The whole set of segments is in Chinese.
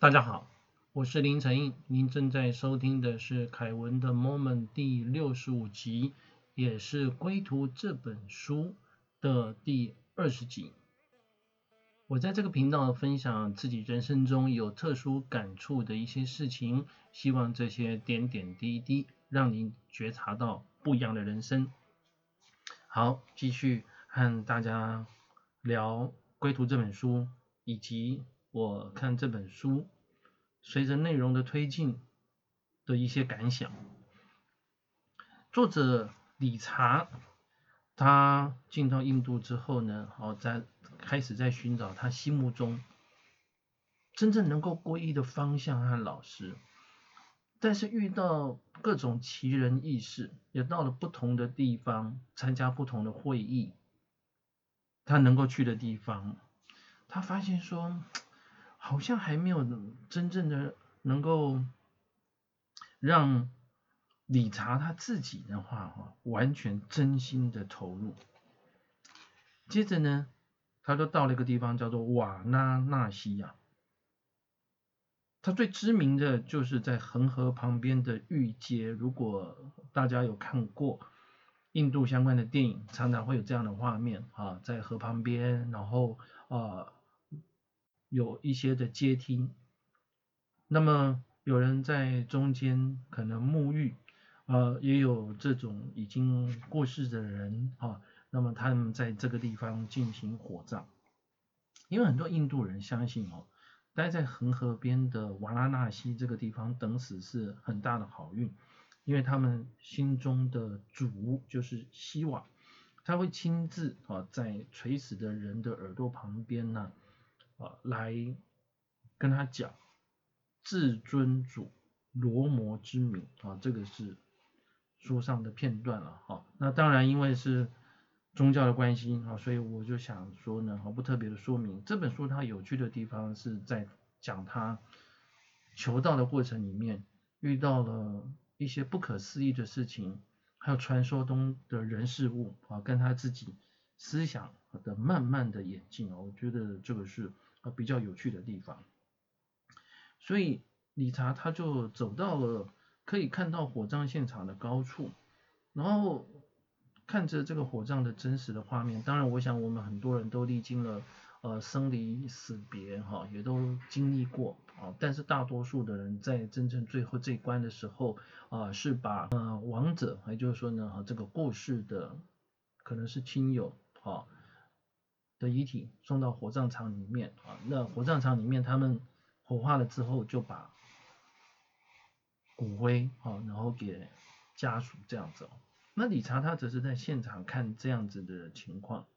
大家好，我是林承印，您正在收听的是凯文的 Moment 第六十五集，也是《归途》这本书的第二十集。我在这个频道分享自己人生中有特殊感触的一些事情，希望这些点点滴滴让您觉察到不一样的人生。好，继续和大家聊《归途》这本书，以及。我看这本书，随着内容的推进的一些感想。作者理查，他进到印度之后呢，好，在开始在寻找他心目中真正能够皈依的方向和老师。但是遇到各种奇人异事，也到了不同的地方参加不同的会议，他能够去的地方，他发现说。好像还没有真正的能够让理查他自己的话哈，完全真心的投入。接着呢，他就到了一个地方叫做瓦拉纳西亚。他最知名的就是在恒河旁边的玉街。如果大家有看过印度相关的电影，常常会有这样的画面啊，在河旁边，然后啊。有一些的阶梯，那么有人在中间可能沐浴，呃，也有这种已经过世的人啊，那么他们在这个地方进行火葬，因为很多印度人相信哦，待在恒河边的瓦拉纳西这个地方等死是很大的好运，因为他们心中的主就是希瓦，他会亲自啊在垂死的人的耳朵旁边呢。啊来跟他讲至尊主罗摩之名啊，这个是书上的片段了哈。那当然，因为是宗教的关系啊，所以我就想说呢，毫不特别的说明这本书它有趣的地方是在讲他求道的过程里面遇到了一些不可思议的事情，还有传说中的人事物啊，跟他自己思想的慢慢的演进啊，我觉得这个是。啊，比较有趣的地方，所以理查他就走到了可以看到火葬现场的高处，然后看着这个火葬的真实的画面。当然，我想我们很多人都历经了呃生离死别哈，也都经历过啊。但是大多数的人在真正最后这一关的时候啊，是把呃亡者，也就是说呢，这个过世的可能是亲友啊。的遗体送到火葬场里面啊，那火葬场里面他们火化了之后，就把骨灰啊，然后给家属这样子。那理查他只是在现场看这样子的情况，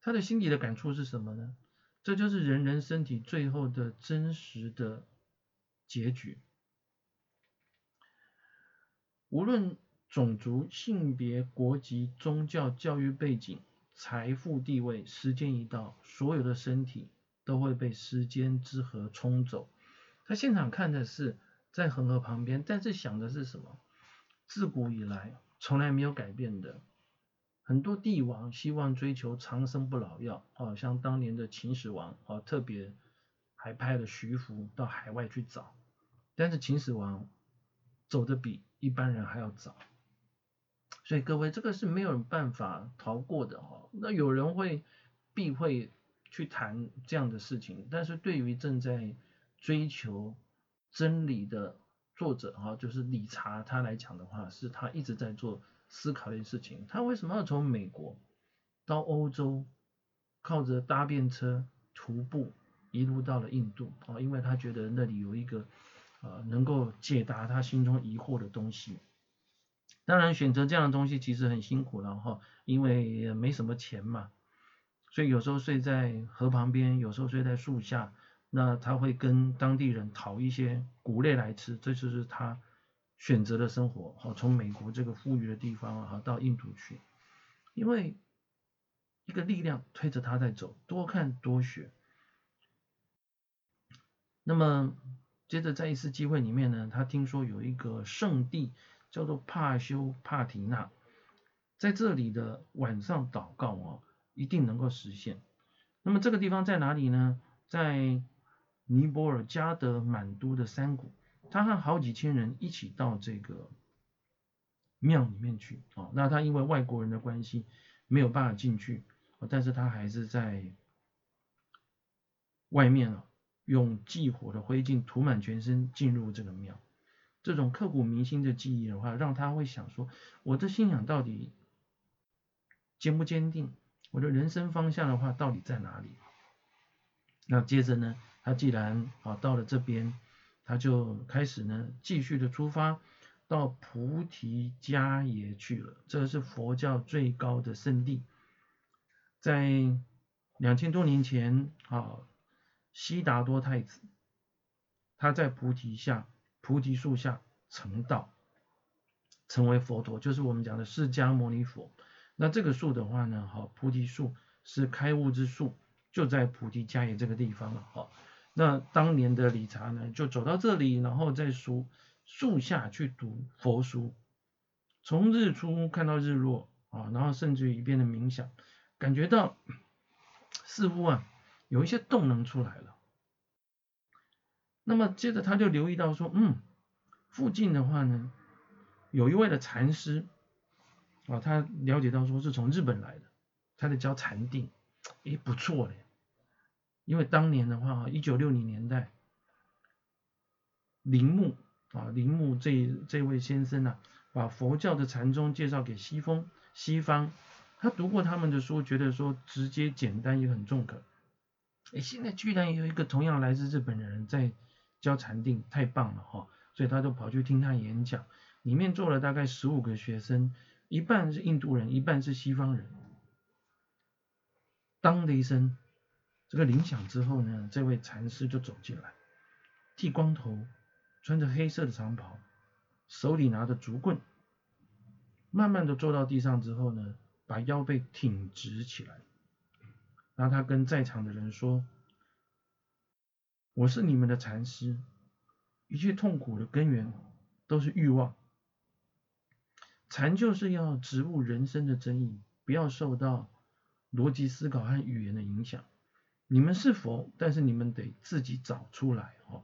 他的心里的感触是什么呢？这就是人人身体最后的真实的结局。无论种族、性别、国籍、宗教、教育背景。财富、地位，时间一到，所有的身体都会被时间之河冲走。他现场看的是在恒河旁边，但是想的是什么？自古以来从来没有改变的，很多帝王希望追求长生不老药，哦，像当年的秦始皇，哦，特别还派了徐福到海外去找，但是秦始皇走的比一般人还要早。所以各位，这个是没有办法逃过的哈。那有人会避讳去谈这样的事情，但是对于正在追求真理的作者哈，就是理查他来讲的话，是他一直在做思考的事情。他为什么要从美国到欧洲，靠着搭便车徒步一路到了印度啊？因为他觉得那里有一个呃能够解答他心中疑惑的东西。当然，选择这样的东西其实很辛苦了哈，因为也没什么钱嘛，所以有时候睡在河旁边，有时候睡在树下。那他会跟当地人讨一些谷类来吃，这就是他选择的生活。好，从美国这个富裕的地方啊，到印度去，因为一个力量推着他在走，多看多学。那么接着在一次机会里面呢，他听说有一个圣地。叫做帕修帕提纳，在这里的晚上祷告哦，一定能够实现。那么这个地方在哪里呢？在尼泊尔加德满都的山谷，他和好几千人一起到这个庙里面去啊。那他因为外国人的关系没有办法进去，但是他还是在外面啊，用祭火的灰烬涂满全身进入这个庙。这种刻骨铭心的记忆的话，让他会想说：我的信仰到底坚不坚定？我的人生方向的话，到底在哪里？那接着呢，他既然啊到了这边，他就开始呢继续的出发到菩提迦耶去了。这是佛教最高的圣地，在两千多年前啊，悉达多太子他在菩提下。菩提树下成道，成为佛陀，就是我们讲的释迦牟尼佛。那这个树的话呢，好，菩提树是开悟之树，就在菩提迦耶这个地方了，好。那当年的理查呢，就走到这里，然后在树树下去读佛书，从日出看到日落啊，然后甚至于一边的冥想，感觉到似乎啊有一些动能出来了。那么接着他就留意到说，嗯，附近的话呢，有一位的禅师，啊，他了解到说是从日本来的，他在教禅定，诶，不错嘞，因为当年的话，一九六零年代，铃木啊，铃木这这位先生呢，把佛教的禅宗介绍给西方，西方，他读过他们的书，觉得说直接简单也很中肯，哎，现在居然有一个同样来自日本的人在。教禅定太棒了哈，所以他就跑去听他演讲，里面坐了大概十五个学生，一半是印度人，一半是西方人。当的一声，这个铃响之后呢，这位禅师就走进来，剃光头，穿着黑色的长袍，手里拿着竹棍，慢慢的坐到地上之后呢，把腰背挺直起来，然后他跟在场的人说。我是你们的禅师，一切痛苦的根源都是欲望。禅就是要植物人生的真意，不要受到逻辑思考和语言的影响。你们是佛，但是你们得自己找出来哦。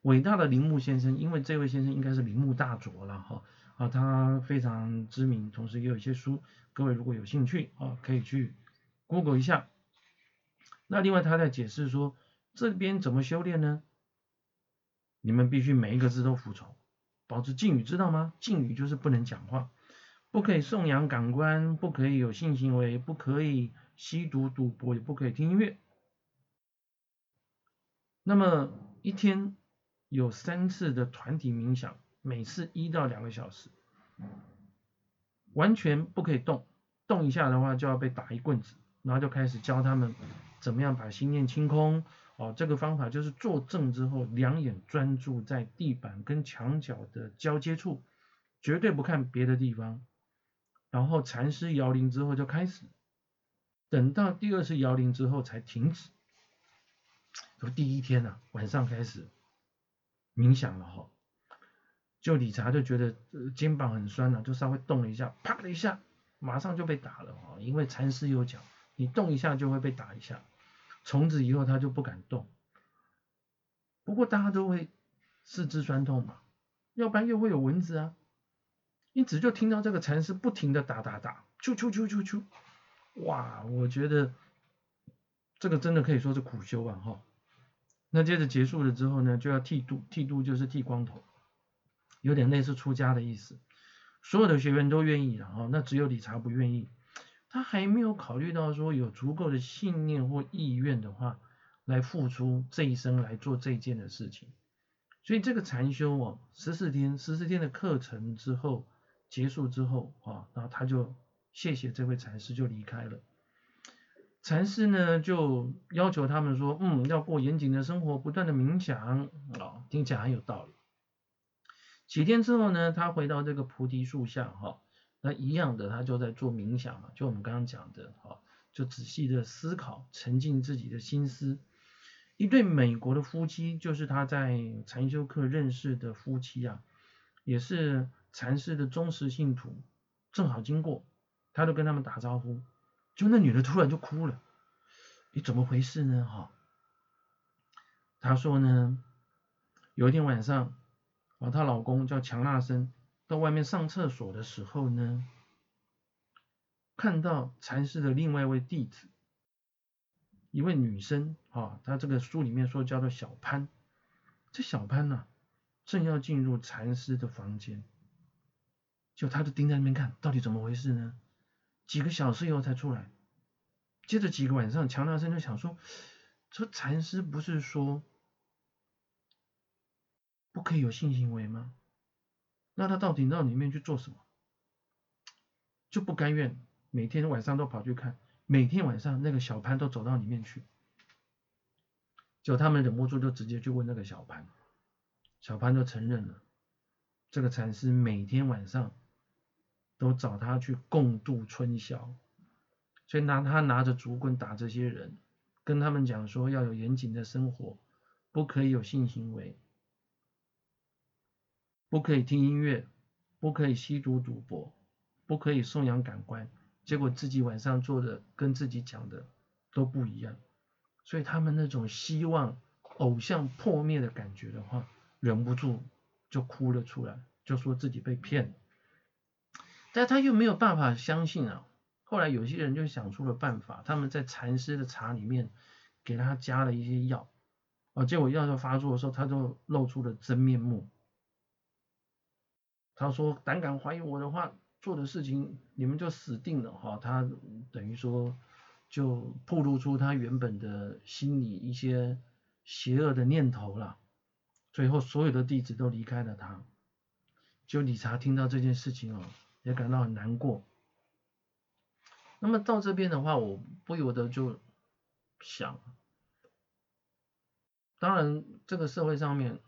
伟大的铃木先生，因为这位先生应该是铃木大佐了哈啊，他非常知名，同时也有一些书，各位如果有兴趣啊，可以去 Google 一下。那另外他在解释说。这边怎么修炼呢？你们必须每一个字都服从，保持敬语，知道吗？敬语就是不能讲话，不可以颂扬感官，不可以有性行为，不可以吸毒赌博，也不可以听音乐。那么一天有三次的团体冥想，每次一到两个小时，完全不可以动，动一下的话就要被打一棍子，然后就开始教他们怎么样把心念清空。哦，这个方法就是坐正之后，两眼专注在地板跟墙角的交接处，绝对不看别的地方。然后禅师摇铃之后就开始，等到第二次摇铃之后才停止。从第一天呢，晚上开始冥想了哈，就理查就觉得肩膀很酸了，就稍微动了一下，啪的一下，马上就被打了哈，因为禅师有讲，你动一下就会被打一下。从此以后他就不敢动。不过大家都会四肢酸痛嘛，要不然又会有蚊子啊。因此就听到这个禅师不停的打打打，啾啾啾啾啾，哇！我觉得这个真的可以说是苦修啊哈。那接着结束了之后呢，就要剃度，剃度就是剃光头，有点类似出家的意思。所有的学员都愿意了哈，那只有理查不愿意。他还没有考虑到说有足够的信念或意愿的话，来付出这一生来做这件的事情。所以这个禅修哦，十四天，十四天的课程之后结束之后啊，然后他就谢谢这位禅师就离开了。禅师呢就要求他们说，嗯，要过严谨的生活，不断的冥想啊，听起来很有道理。几天之后呢，他回到这个菩提树下哈。那一样的，他就在做冥想嘛，就我们刚刚讲的，哈，就仔细的思考，沉浸自己的心思。一对美国的夫妻，就是他在禅修课认识的夫妻啊，也是禅师的忠实信徒，正好经过，他就跟他们打招呼，就那女的突然就哭了，你怎么回事呢？哈，她说呢，有一天晚上，啊，她老公叫强纳森到外面上厕所的时候呢，看到禅师的另外一位弟子，一位女生，啊，她这个书里面说叫做小潘，这小潘呢，正要进入禅师的房间，就他就盯在那边看，到底怎么回事呢？几个小时以后才出来。接着几个晚上，强纳森就想说：“这禅师不是说不可以有性行为吗？那他到底到里面去做什么？就不甘愿，每天晚上都跑去看。每天晚上那个小潘都走到里面去，就他们忍不住就直接去问那个小潘，小潘就承认了，这个禅师每天晚上都找他去共度春宵。”所以拿他拿着竹棍打这些人，跟他们讲说要有严谨的生活，不可以有性行为，不可以听音乐，不可以吸毒赌博，不可以颂扬感官。结果自己晚上做的跟自己讲的都不一样，所以他们那种希望偶像破灭的感觉的话，忍不住就哭了出来，就说自己被骗了，但他又没有办法相信啊。后来有些人就想出了办法，他们在禅师的茶里面给他加了一些药，啊，结果药效发作的时候，他就露出了真面目。他说：“胆敢怀疑我的话，做的事情你们就死定了。”哈，他等于说就暴露出他原本的心里一些邪恶的念头了。最后所有的弟子都离开了他，就理查听到这件事情哦，也感到很难过。那么到这边的话，我不由得就想，当然这个社会上面，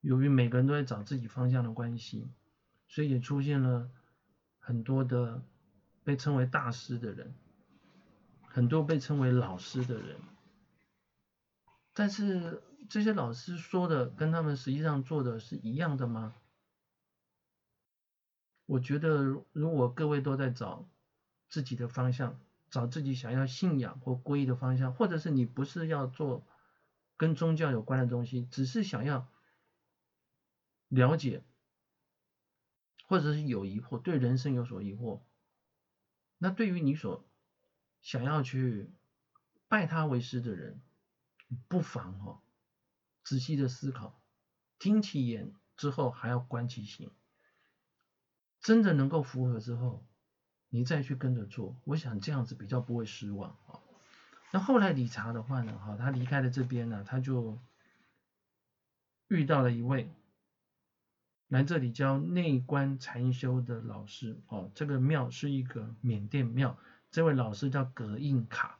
由于每个人都在找自己方向的关系，所以也出现了很多的被称为大师的人，很多被称为老师的人，但是这些老师说的跟他们实际上做的是一样的吗？我觉得如果各位都在找。自己的方向，找自己想要信仰或皈依的方向，或者是你不是要做跟宗教有关的东西，只是想要了解，或者是有疑惑，对人生有所疑惑，那对于你所想要去拜他为师的人，不妨哈仔细的思考，听其言之后还要观其行，真的能够符合之后。你再去跟着做，我想这样子比较不会失望啊。那后来理查的话呢，哈，他离开了这边呢，他就遇到了一位来这里教内观禅修的老师哦。这个庙是一个缅甸庙，这位老师叫葛印卡。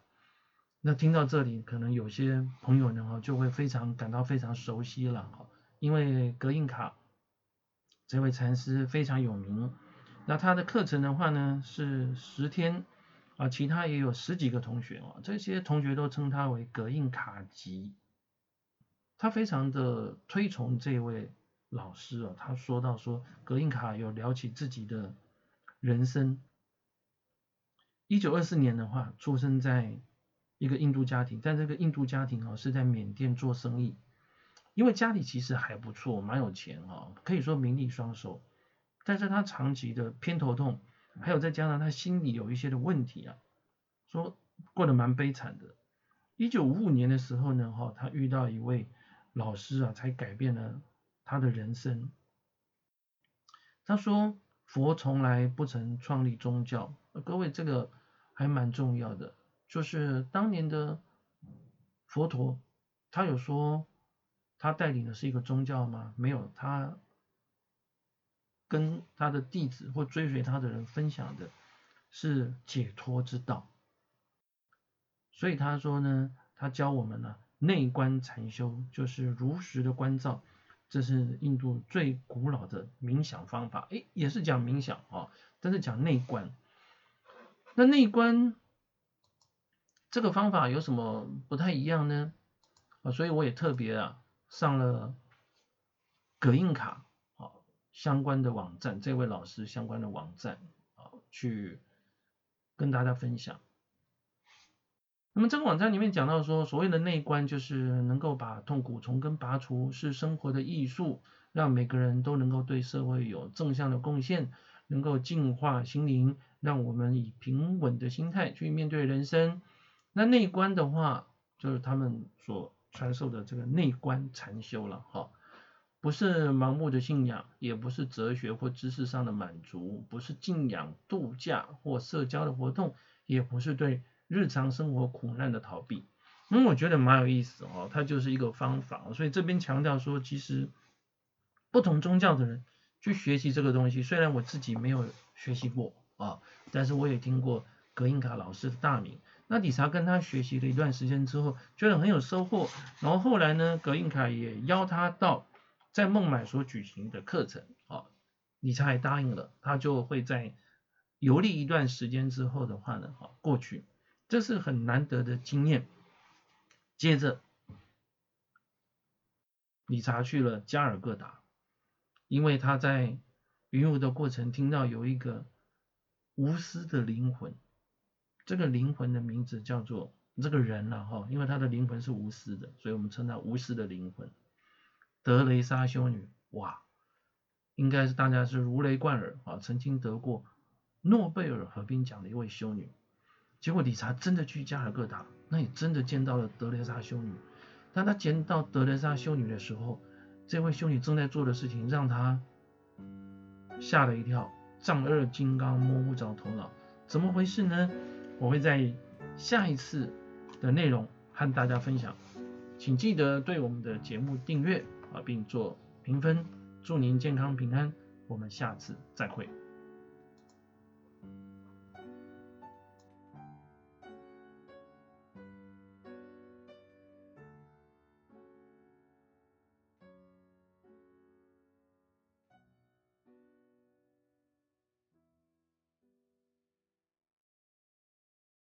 那听到这里，可能有些朋友呢，哈，就会非常感到非常熟悉了哈，因为葛印卡这位禅师非常有名。那他的课程的话呢是十天啊，其他也有十几个同学啊，这些同学都称他为格印卡吉。他非常的推崇这位老师啊，他说到说格印卡有聊起自己的人生。一九二四年的话，出生在一个印度家庭，但这个印度家庭啊是在缅甸做生意，因为家里其实还不错，蛮有钱哦，可以说名利双收。但是他长期的偏头痛，还有再加上他心里有一些的问题啊，说过得蛮悲惨的。一九五五年的时候呢，哈，他遇到一位老师啊，才改变了他的人生。他说佛从来不曾创立宗教，各位这个还蛮重要的，就是当年的佛陀，他有说他带领的是一个宗教吗？没有，他。跟他的弟子或追随他的人分享的是解脱之道，所以他说呢，他教我们呢内观禅修，就是如实的关照，这是印度最古老的冥想方法，诶，也是讲冥想啊，但是讲内观。那内观这个方法有什么不太一样呢？啊，所以我也特别啊上了葛印卡啊。相关的网站，这位老师相关的网站啊，去跟大家分享。那么这个网站里面讲到说，所谓的内观就是能够把痛苦从根拔除，是生活的艺术，让每个人都能够对社会有正向的贡献，能够净化心灵，让我们以平稳的心态去面对人生。那内观的话，就是他们所传授的这个内观禅修了，哈，不是盲目的信仰，也不是哲学或知识上的满足，不是敬仰、度假或社交的活动，也不是对。日常生活苦难的逃避，嗯，我觉得蛮有意思哦，它就是一个方法，所以这边强调说，其实不同宗教的人去学习这个东西，虽然我自己没有学习过啊，但是我也听过格印卡老师的大名。那理查跟他学习了一段时间之后，觉得很有收获，然后后来呢，格印卡也邀他到在孟买所举行的课程，啊，理查也答应了，他就会在游历一段时间之后的话呢，啊，过去。这是很难得的经验。接着，理查去了加尔各答，因为他在云游的过程听到有一个无私的灵魂，这个灵魂的名字叫做这个人了哈，因为他的灵魂是无私的，所以我们称他无私的灵魂。德雷莎修女，哇，应该是大家是如雷贯耳啊，曾经得过诺贝尔和平奖的一位修女。结果理查真的去加尔各答，那也真的见到了德雷莎修女。当他见到德雷莎修女的时候，这位修女正在做的事情让他吓了一跳，丈二金刚摸不着头脑，怎么回事呢？我会在下一次的内容和大家分享，请记得对我们的节目订阅啊，并做评分，祝您健康平安，我们下次再会。